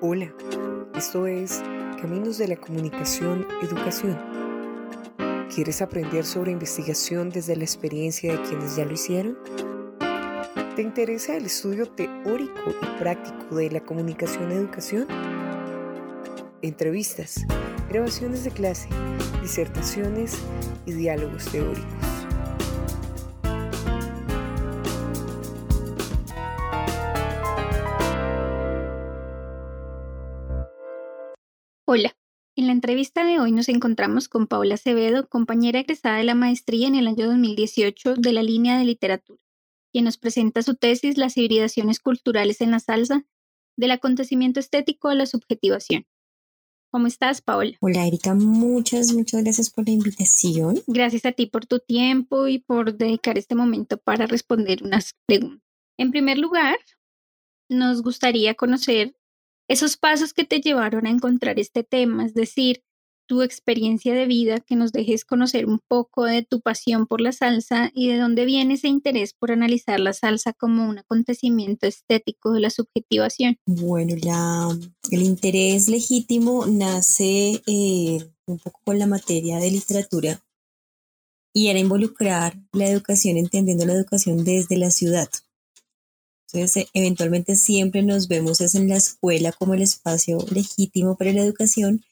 Hola, esto es Caminos de la Comunicación Educación. ¿Quieres aprender sobre investigación desde la experiencia de quienes ya lo hicieron? ¿Te interesa el estudio teórico y práctico de la comunicación educación? Entrevistas, grabaciones de clase, disertaciones y diálogos teóricos. Entrevista de hoy nos encontramos con Paula Acevedo, compañera egresada de la maestría en el año 2018 de la línea de literatura, quien nos presenta su tesis Las hibridaciones culturales en la salsa, del acontecimiento estético a la subjetivación. ¿Cómo estás, Paula? Hola, Erika, muchas, muchas gracias por la invitación. Gracias a ti por tu tiempo y por dedicar este momento para responder unas preguntas. En primer lugar, nos gustaría conocer esos pasos que te llevaron a encontrar este tema, es decir, tu experiencia de vida, que nos dejes conocer un poco de tu pasión por la salsa y de dónde viene ese interés por analizar la salsa como un acontecimiento estético de la subjetivación. Bueno, el interés legítimo nace eh, un poco con la materia de literatura y era involucrar la educación entendiendo la educación desde la ciudad. Entonces, eventualmente siempre nos vemos es en la escuela como el espacio legítimo para la educación,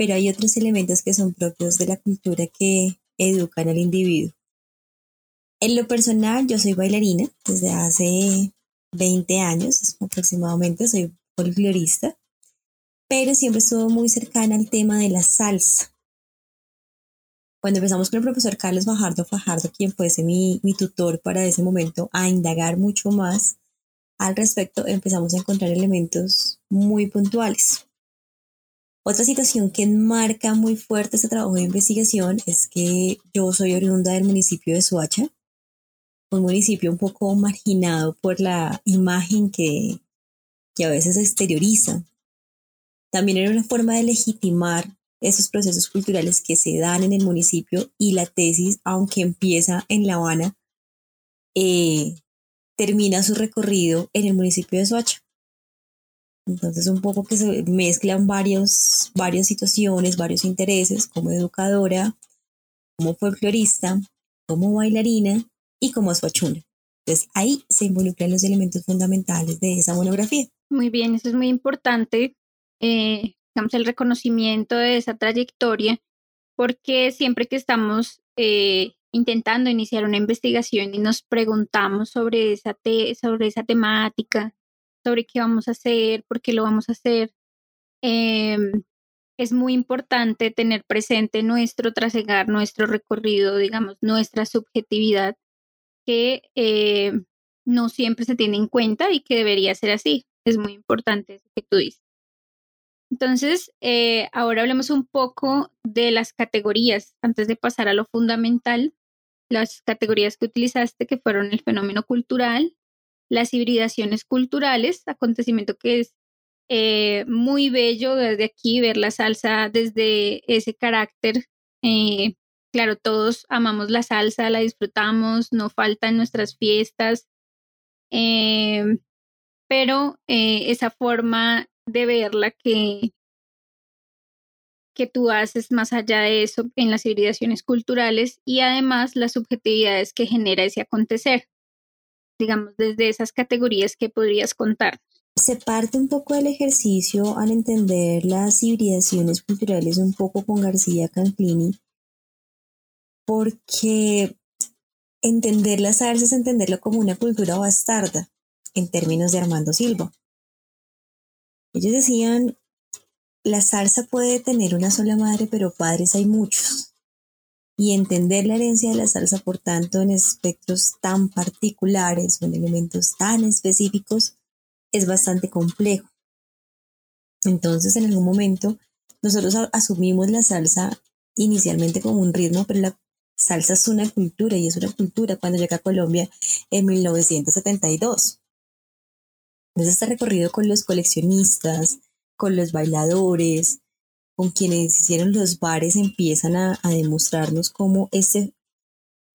pero hay otros elementos que son propios de la cultura que educan al individuo. En lo personal, yo soy bailarina desde hace 20 años aproximadamente, soy folclorista, pero siempre estuve muy cercana al tema de la salsa. Cuando empezamos con el profesor Carlos Fajardo Fajardo, quien fuese mi, mi tutor para ese momento, a indagar mucho más, al respecto, empezamos a encontrar elementos muy puntuales. Otra situación que enmarca muy fuerte este trabajo de investigación es que yo soy oriunda del municipio de Soacha, un municipio un poco marginado por la imagen que, que a veces exterioriza. También era una forma de legitimar esos procesos culturales que se dan en el municipio y la tesis, aunque empieza en La Habana, eh, termina su recorrido en el municipio de Soacha. Entonces un poco que se mezclan varios, varias situaciones, varios intereses como educadora, como folclorista, como bailarina y como soachuna. Entonces ahí se involucran los elementos fundamentales de esa monografía. Muy bien, eso es muy importante, eh, el reconocimiento de esa trayectoria, porque siempre que estamos eh, intentando iniciar una investigación y nos preguntamos sobre esa, sobre esa temática, sobre qué vamos a hacer, por qué lo vamos a hacer. Em, es muy importante tener presente nuestro trasegar, nuestro recorrido, digamos, nuestra subjetividad, que eh, no siempre se tiene en cuenta y que debería ser así. Es muy importante eso que tú dices. Entonces, eh, ahora hablemos un poco de las categorías antes de pasar a lo fundamental las categorías que utilizaste, que fueron el fenómeno cultural, las hibridaciones culturales, acontecimiento que es eh, muy bello desde aquí, ver la salsa desde ese carácter. Eh, claro, todos amamos la salsa, la disfrutamos, no falta en nuestras fiestas, eh, pero esa forma de verla que que tú haces más allá de eso en las civilizaciones culturales y además las subjetividades que genera ese acontecer, digamos, desde esas categorías que podrías contar. Se parte un poco del ejercicio al entender las hibridaciones culturales un poco con García Canclini, porque entender las salsa es entenderlo como una cultura bastarda, en términos de Armando Silva. Ellos decían la salsa puede tener una sola madre, pero padres hay muchos. Y entender la herencia de la salsa, por tanto, en espectros tan particulares o en elementos tan específicos, es bastante complejo. Entonces, en algún momento, nosotros asumimos la salsa inicialmente como un ritmo, pero la salsa es una cultura y es una cultura cuando llega a Colombia en 1972. Entonces, este recorrido con los coleccionistas, con los bailadores, con quienes hicieron los bares, empiezan a, demostrarnos cómo este,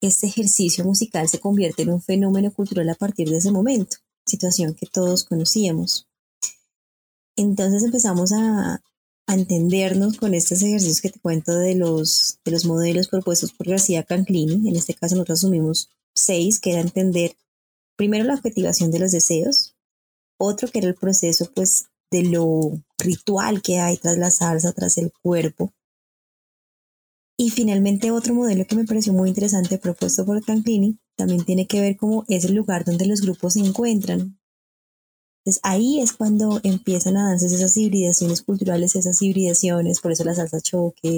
este ejercicio musical se convierte en un fenómeno cultural a partir de ese momento, situación que todos conocíamos. Entonces empezamos a, a entendernos con estos ejercicios que te cuento de los, de los modelos propuestos por García Canclini. En este caso nosotros asumimos seis, que era entender primero la objetivación de los deseos, otro que era el proceso pues de lo ritual que hay tras la salsa, tras el cuerpo. Y finalmente otro modelo que me pareció muy interesante propuesto por Canclini también tiene que ver cómo es el lugar donde los grupos se encuentran, entonces ahí es cuando empiezan a darse esas hibridaciones culturales, esas hibridaciones, por eso la salsa choque,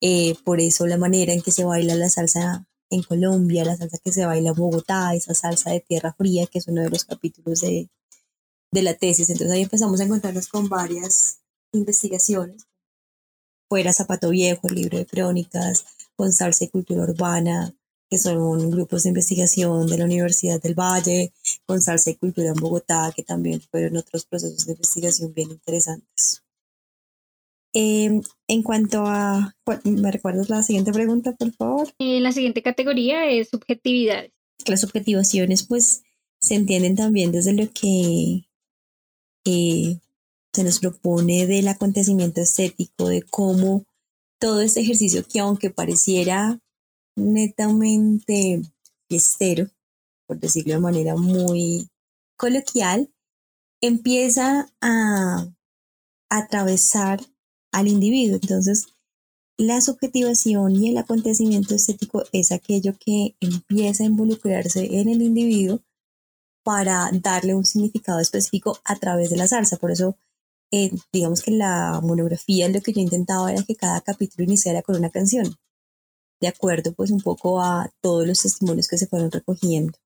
eh, por eso la manera en que se baila la salsa en Colombia, la salsa que se baila en Bogotá, esa salsa de tierra fría, que es uno de los capítulos de, de la tesis. Entonces ahí empezamos a encontrarnos con varias investigaciones. Fuera Zapato Viejo, el libro de crónicas, con salsa y cultura urbana, que son grupos de investigación de la Universidad del Valle, con Salsa y Cultura en Bogotá, que también fueron otros procesos de investigación bien interesantes. Em, en cuanto a, ¿me recuerdas la siguiente pregunta, por favor? Eh, la siguiente categoría es subjetividades. Las subjetivaciones, pues, se entienden también desde lo que se nos propone del acontecimiento estético, de cómo todo este ejercicio que aunque pareciera netamente fiestero, por decirlo de manera muy coloquial, empieza a atravesar al individuo. Entonces, la subjetivación y el acontecimiento estético es aquello que empieza a involucrarse en el individuo para darle un significado específico a través de la salsa. Por eso, eh, digamos que la monografía lo que yo intentaba era que cada capítulo iniciara con una canción de acuerdo pues un poco a todos los testimonios que se fueron recogiendo.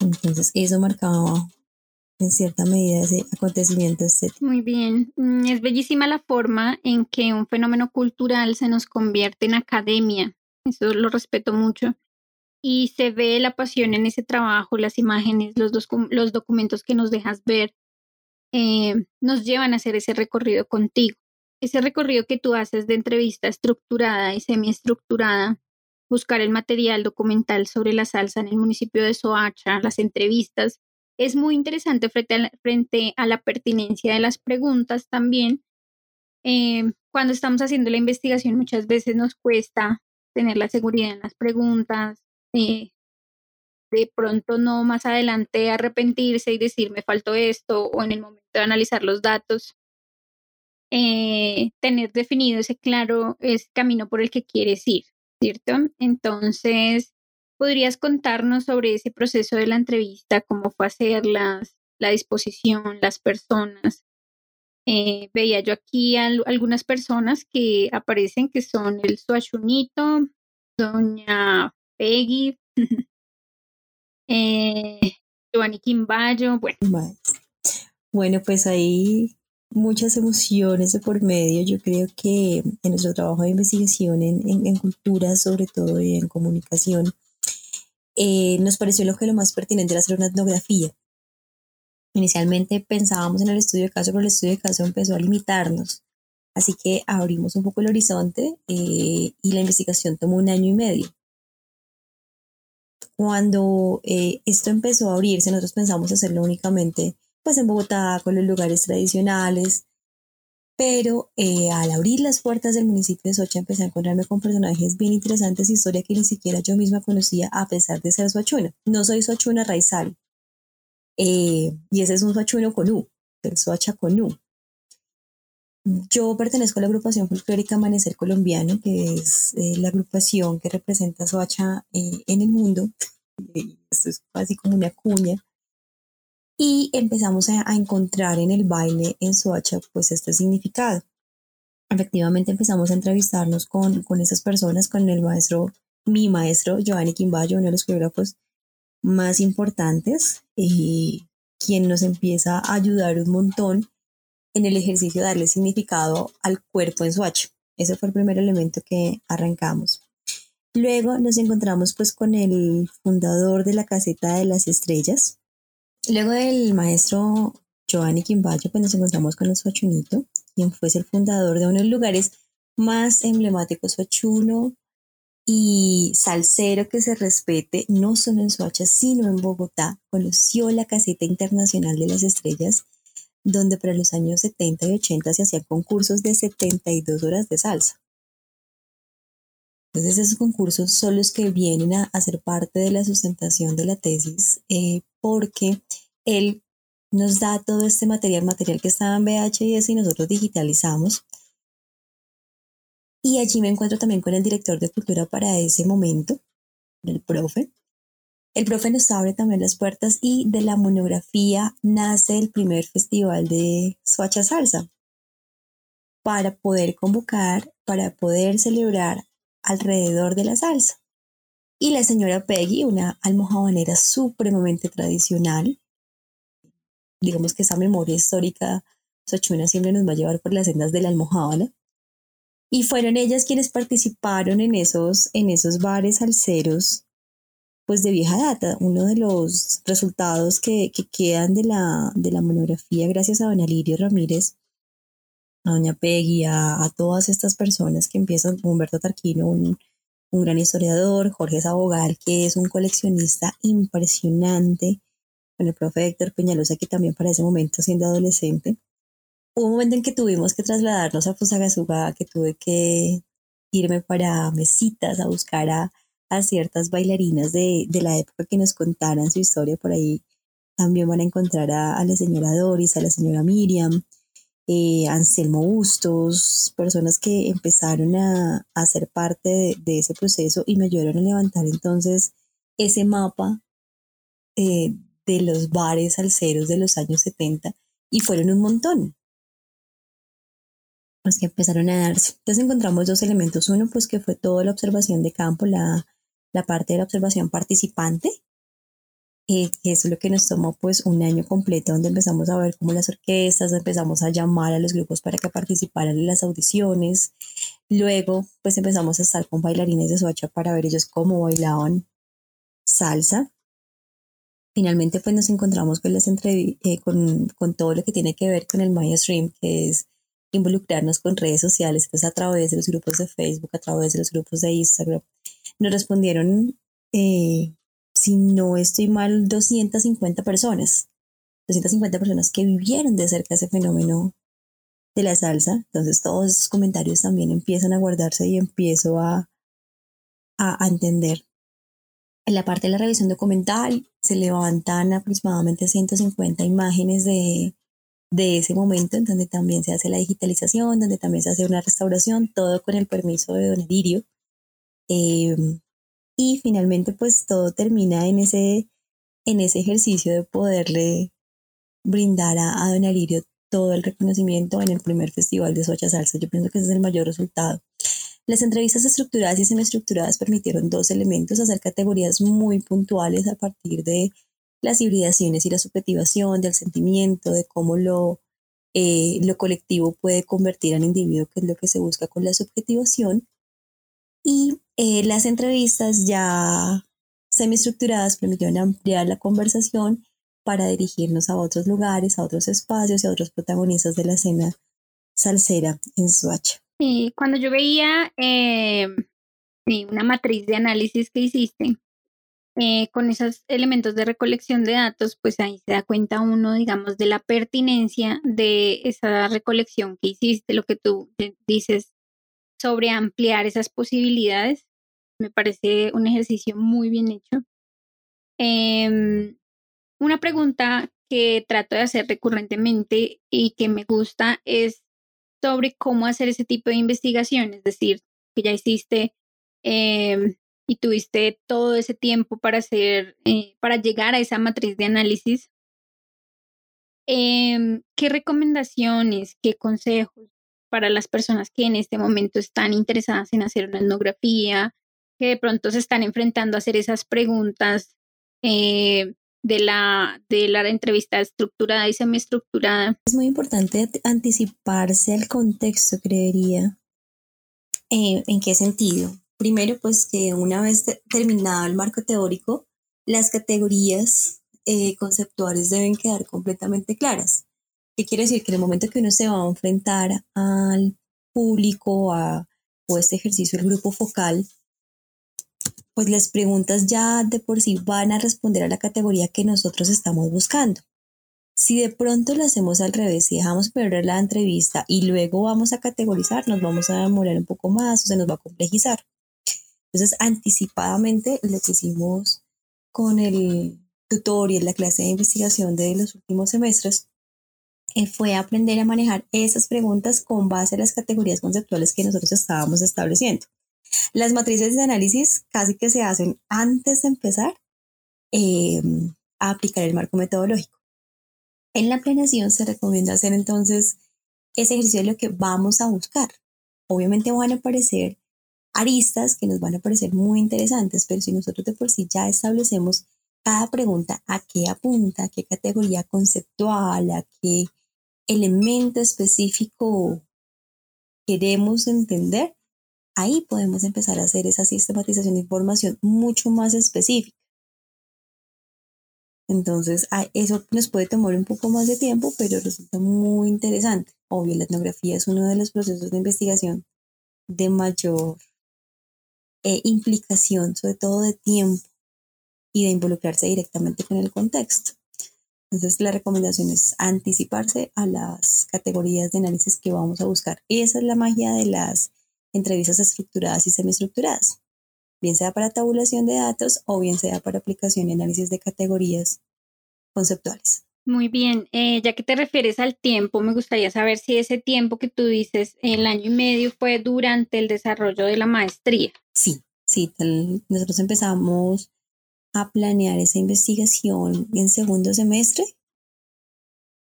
Entonces eso marcaba en cierta medida ese acontecimiento estético. Muy bien, mm, es bellísima la forma en que un fenómeno cultural se nos convierte en academia, eso lo respeto mucho, y se ve la pasión en ese trabajo, las imágenes, los, los documentos que nos dejas ver, eh, nos llevan a hacer ese recorrido contigo ese recorrido que tú haces de entrevista estructurada y semiestructurada, buscar el material documental sobre la salsa en el municipio de Soacha, las entrevistas, es muy interesante frente a la, frente a la pertinencia de las preguntas también. Eh, cuando estamos haciendo la investigación muchas veces nos cuesta tener la seguridad en las preguntas, de pronto no más adelante arrepentirse y decir me faltó esto o en el momento de analizar los datos eh, tener definido ese claro ese camino por el que quieres ir, ¿cierto? Entonces, ¿podrías contarnos sobre ese proceso de la entrevista, cómo fue hacerlas, la disposición, las personas? Eh, veía yo aquí algunas personas que aparecen que son el Suachunito, doña Peggy, eh, Giovanni Quimbayo, bueno. Bueno, pues ahí muchas emociones de por medio. Yo creo que en nuestro trabajo de investigación en, en, cultura, sobre todo y en comunicación, eh, nos pareció lo que lo más pertinente era hacer una etnografía. Inicialmente pensábamos en el estudio de caso, pero el estudio de caso empezó a limitarnos. Así que abrimos un poco el horizonte eh, y la investigación tomó un año y medio. Cuando eh, esto empezó a abrirse, nosotros pensamos hacerlo únicamente pues en Bogotá, con los lugares tradicionales. Pero eh, al abrir las puertas del municipio de Socha empecé a encontrarme con personajes bien interesantes, historia que ni siquiera yo misma conocía a pesar de ser soachuna. No soy soachuna raizal. Eh, y ese es un soachuno con U, el soacha con U. Yo pertenezco a la agrupación folclórica Amanecer Colombiano, que es eh, la agrupación que representa Soacha en el mundo. Esto es casi como una cuña y empezamos a, encontrar en el baile en Soacha pues este significado. Efectivamente empezamos a entrevistarnos con, con esas personas, con el maestro, mi maestro Giovanni Quimbayo, uno de los coreógrafos más importantes, y quien nos empieza a ayudar un montón en el ejercicio darle significado al cuerpo en Soacha. Ese fue el primer elemento que arrancamos. Luego nos encontramos pues con el fundador de la caseta de las estrellas, Luego del maestro Giovanni Quimbayo, pues nos encontramos con el Sochunito, quien fue el fundador de uno de los lugares más emblemáticos Sochuno y salsero que se respete no solo en Soacha, sino en Bogotá. Conoció la caseta internacional de las estrellas, donde para los años 70 y 80 se hacían concursos de 72 horas de salsa. Entonces esos concursos son los que vienen a, hacer parte de la sustentación de la tesis eh, porque él nos da todo este material, material que estaba en VHS y nosotros digitalizamos. Y allí me encuentro también con el director de cultura para ese momento, el profe. El profe nos abre también las puertas y de la monografía nace el primer festival de Suacha Salsa para poder convocar, para poder celebrar alrededor de la salsa. Y la señora Peggy, una almojabanera supremamente tradicional, digamos que esa memoria histórica Sochuna siempre nos va a llevar por las sendas de la almohábana. Y fueron ellas quienes participaron en esos, en esos bares salseros pues de vieja data. Uno de los resultados que, quedan de la, de la monografía gracias a don Alirio Ramírez a doña Peggy, a, todas estas personas que empiezan, Humberto Tarquino, un, gran historiador, Jorge Sabogal, que es un coleccionista impresionante, con el profe Héctor Peñalosa, que también para ese momento, siendo adolescente, hubo un momento en que tuvimos que trasladarnos a Fusagasugá, que tuve que irme para mesitas a buscar a, ciertas bailarinas de, la época que nos contaran su historia. Por ahí también van a encontrar a, a la señora Doris, a la señora Miriam, eh, Anselmo Bustos, personas que empezaron a, a ser parte de, ese proceso y me ayudaron a levantar entonces ese mapa eh, de los bares alceros de los años 70 y fueron un montón los que empezaron a darse. Entonces encontramos dos elementos. Uno, pues que fue toda la observación de campo, la, la parte de la observación participante, eh, eso es lo que nos tomó pues un año completo donde empezamos a ver cómo las orquestas, empezamos a llamar a los grupos para que participaran en las audiciones. Luego pues empezamos a estar con bailarines de Soacha para ver ellos cómo bailaban salsa. Finalmente pues nos encontramos con, las eh, con, con todo lo que tiene que ver con el Maya Stream, que es involucrarnos con redes sociales, pues a través de los grupos de Facebook, a través de los grupos de Instagram. Nos respondieron eh, si no estoy mal, 250 personas. 250 personas que vivieron de cerca ese fenómeno de la salsa. Entonces todos esos comentarios también empiezan a guardarse y empiezo a, a, entender. En la parte de la revisión documental se levantan aproximadamente 150 imágenes de, de ese momento en donde también se hace la digitalización, donde también se hace una restauración, todo con el permiso de don Elirio. Eh, y finalmente pues todo termina en ese, en ese ejercicio de poderle brindar a, Don Alirio todo el reconocimiento en el primer festival de Socha Salsa. Yo pienso que ese es el mayor resultado. Las entrevistas estructuradas y semiestructuradas permitieron dos elementos, hacer categorías muy puntuales a partir de las hibridaciones y la subjetivación, del sentimiento, de cómo lo, eh, lo colectivo puede convertir al individuo, que es lo que se busca con la subjetivación. Y eh, las entrevistas ya semiestructuradas permitieron ampliar la conversación para dirigirnos a otros lugares, a otros espacios y a otros protagonistas de la escena salsera en Swatch. Sí, cuando yo veía eh, una matriz de análisis que hiciste, eh, con esos elementos de recolección de datos, pues ahí se da cuenta uno, digamos, de la pertinencia de esa recolección que hiciste, lo que tú dices sobre ampliar esas posibilidades me parece un ejercicio muy bien hecho. Em, una pregunta que trato de hacer recurrentemente y que me gusta es sobre cómo hacer ese tipo de investigación, es decir, que ya hiciste em, y tuviste todo ese tiempo para hacer, eh, para llegar a esa matriz de análisis. Em, ¿Qué recomendaciones, qué consejos para las personas que en este momento están interesadas en hacer una etnografía, que de pronto se están enfrentando a hacer esas preguntas eh, de, la, de la entrevista estructurada y semiestructurada. Es muy importante anticiparse al contexto, creería. Eh, ¿En qué sentido? Primero, pues que una vez terminado el marco teórico, las categorías eh, conceptuales deben quedar completamente claras. ¿Qué quiere decir? Que en el momento que uno se va a enfrentar al público a, o este ejercicio, el grupo focal, pues las preguntas ya de por sí van a responder a la categoría que nosotros estamos buscando. Si de pronto lo hacemos al revés y dejamos perder la entrevista y luego vamos a categorizar, nos vamos a demorar un poco más o se nos va a complejizar. Entonces, anticipadamente lo que hicimos con el tutorial, la clase de investigación de los últimos semestres, fue aprender a manejar esas preguntas con base a las categorías conceptuales que nosotros estábamos estableciendo. Las matrices de análisis casi que se hacen antes de empezar em, a aplicar el marco metodológico. En la planeación se recomienda hacer entonces ese ejercicio de lo que vamos a buscar. Obviamente van a aparecer aristas que nos van a parecer muy interesantes, pero si nosotros de por sí ya establecemos cada pregunta a qué apunta, a qué categoría conceptual, a qué elemento específico queremos entender, ahí podemos empezar a hacer esa sistematización de información mucho más específica. Entonces, eso nos puede tomar un poco más de tiempo, pero resulta muy interesante. Obvio, la etnografía es uno de los procesos de investigación de mayor eh, implicación, sobre todo de tiempo y de involucrarse directamente con el contexto. Entonces, la recomendación es anticiparse a las categorías de análisis que vamos a buscar. Y esa es la magia de las entrevistas estructuradas y semiestructuradas, bien sea para tabulación de datos o bien sea para aplicación y análisis de categorías conceptuales. Muy bien, eh, ya que te refieres al tiempo, me gustaría saber si ese tiempo que tú dices, el año y medio, fue durante el desarrollo de la maestría. Sí, sí, nosotros empezamos a planear esa investigación en segundo semestre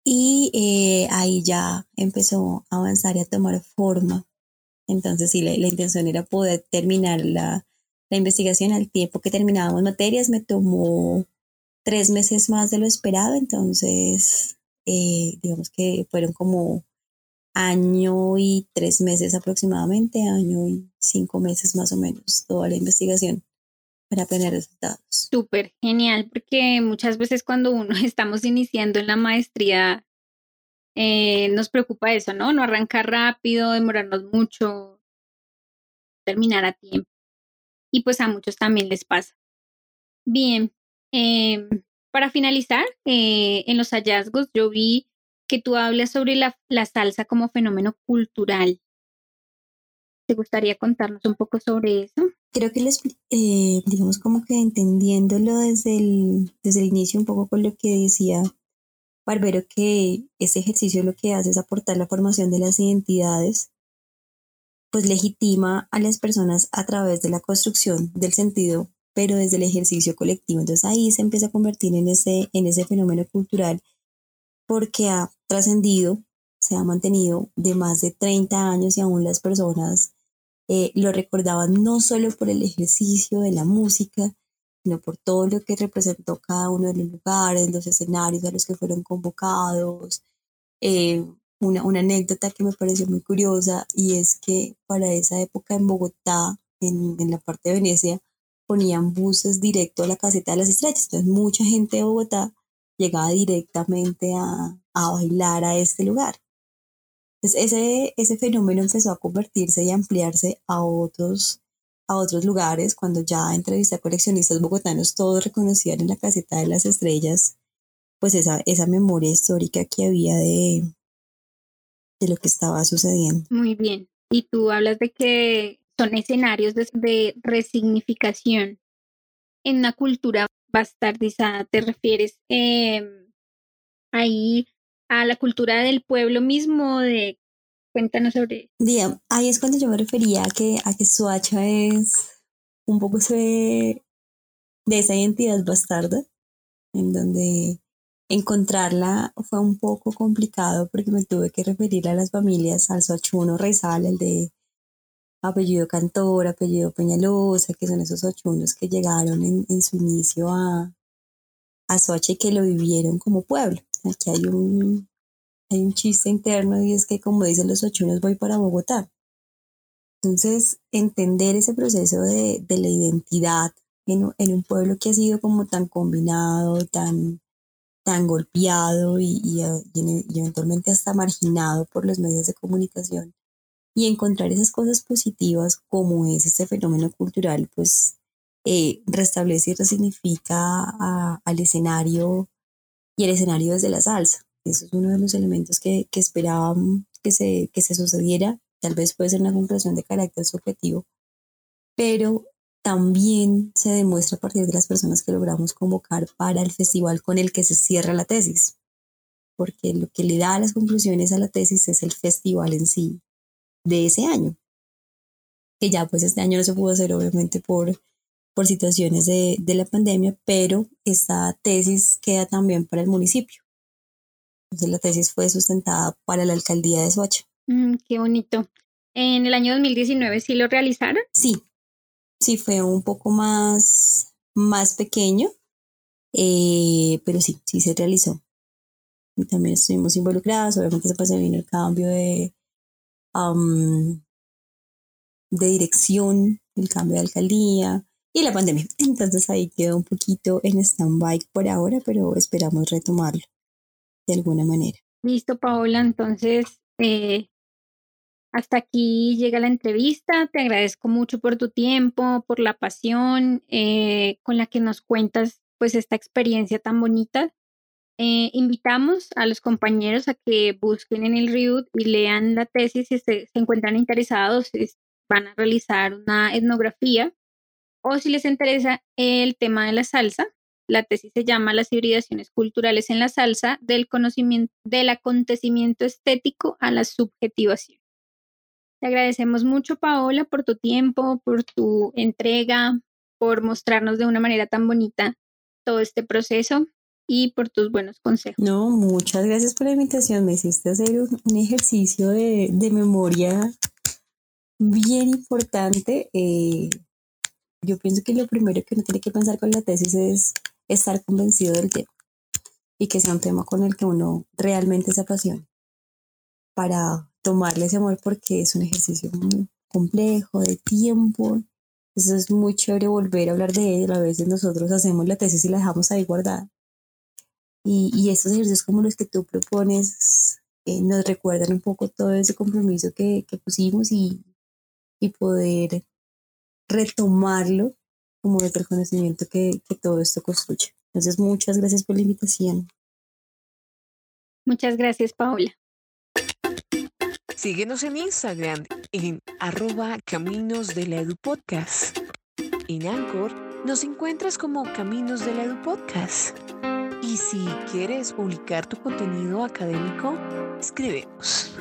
y eh, ahí ya empezó a avanzar y a tomar forma. Entonces, sí, la, intención era poder terminar la, la, investigación al tiempo que terminábamos materias. Me tomó tres meses más de lo esperado, entonces, eh, digamos que fueron como año y tres meses aproximadamente, año y cinco meses más o menos, toda la investigación para tener resultados. Súper genial, porque muchas veces cuando uno estamos iniciando en la maestría, eh, nos preocupa eso, ¿no? No arrancar rápido, demorarnos mucho, terminar a tiempo. Y pues a muchos también les pasa. Bien, em, para finalizar, eh, en los hallazgos yo vi que tú hablas sobre la, la salsa como fenómeno cultural. ¿Te gustaría contarnos un poco sobre eso? creo que les, eh, digamos como que entendiéndolo desde el, desde el inicio un poco con lo que decía Barbero, que ese ejercicio lo que hace es aportar la formación de las identidades, pues legitima a las personas a través de la construcción del sentido, pero desde el ejercicio colectivo. Entonces ahí se empieza a convertir en ese, en ese fenómeno cultural porque ha trascendido, se ha mantenido de más de 30 años y aún las personas eh, lo recordaban no solo por el ejercicio de la música, sino por todo lo que representó cada uno de los lugares, los escenarios a los que fueron convocados. Eh, una, anécdota que me pareció muy curiosa y es que para esa época en Bogotá, en, en la parte de Venecia, ponían buses directo a la caseta de las estrellas. Entonces mucha gente de Bogotá llegaba directamente a, a bailar a este lugar. Entonces ese, ese fenómeno empezó a convertirse y ampliarse a otros, a otros lugares. Cuando ya entrevisté a coleccionistas bogotanos, todos reconocían en la caseta de las estrellas, pues esa, esa memoria histórica que había de, de lo que estaba sucediendo. Muy bien. Y tú hablas de que son escenarios de, de resignificación en una cultura bastardizada. ¿Te refieres eh, ahí a la cultura del pueblo mismo, de cuéntanos sobre Día, ahí es cuando yo me refería a que, a que Suacha es un poco de, de esa identidad bastarda, en donde encontrarla fue un poco complicado porque me tuve que referir a las familias, al Soachuno Reizal, el de apellido Cantor, apellido Peñalosa, que son esos ochunos que llegaron en, en su inicio a, a Soacha y que lo vivieron como pueblo. Aquí hay un, hay un chiste interno y es que como dicen los ochunos voy para Bogotá. Entonces, entender ese proceso de, de la identidad en, en, un pueblo que ha sido como tan combinado, tan, tan golpeado y, y, y, eventualmente hasta marginado por los medios de comunicación y encontrar esas cosas positivas como es este fenómeno cultural, pues eh, restablece y resignifica al escenario y el escenario desde la salsa. Eso es uno de los elementos que, que esperábamos que se, que se sucediera. Tal vez puede ser una conclusión de carácter subjetivo, pero también se demuestra a partir de las personas que logramos convocar para el festival con el que se cierra la tesis, porque lo que le da las conclusiones a la tesis es el festival en sí de ese año, que ya pues este año no se pudo hacer obviamente por, por situaciones de, de la pandemia, pero esta tesis queda también para el municipio. Entonces la tesis fue sustentada para la alcaldía de Soacha. Mm, qué bonito. ¿En el año 2019 sí lo realizaron? Sí, sí fue un poco más, más pequeño, eh, pero sí, sí se realizó. Y también estuvimos involucrados, obviamente se vino el cambio de, de dirección, el cambio de alcaldía y la pandemia. Entonces ahí quedó un poquito en stand-by por ahora, pero esperamos retomarlo de alguna manera. Listo, Paola. Entonces, eh, hasta aquí llega la entrevista. Te agradezco mucho por tu tiempo, por la pasión eh, con la que nos cuentas pues esta experiencia tan bonita. Eh, invitamos a los compañeros a que busquen en el RIUD y lean la tesis si se, se encuentran interesados, van a realizar una etnografía o si les interesa el tema de la salsa, la tesis se llama Las hibridaciones culturales en la salsa del conocimiento del acontecimiento estético a la subjetivación. Te agradecemos mucho, Paola, por tu tiempo, por tu entrega, por mostrarnos de una manera tan bonita todo este proceso y por tus buenos consejos. No, muchas gracias por la invitación. Me hiciste hacer un, ejercicio de, memoria bien importante. Eh, yo pienso que lo primero que uno tiene que pensar con la tesis es estar convencido del tema y que sea un tema con el que uno realmente se apasione para tomarle ese amor porque es un ejercicio muy complejo, de tiempo. Eso es muy chévere volver a hablar de él. A veces nosotros hacemos la tesis y la dejamos ahí guardada. Y, y estos ejercicios como los que tú propones eh, nos recuerdan un poco todo ese compromiso que, que pusimos y, y poder retomarlo como desde el conocimiento que, que todo esto construye. Entonces, muchas gracias por la invitación. Muchas gracias, Paola. Síguenos en Instagram en arroba Caminos de la Edu Podcast. En Anchor nos encuentras como Caminos de la Edu Podcast. Y si quieres publicar tu contenido académico, escríbenos.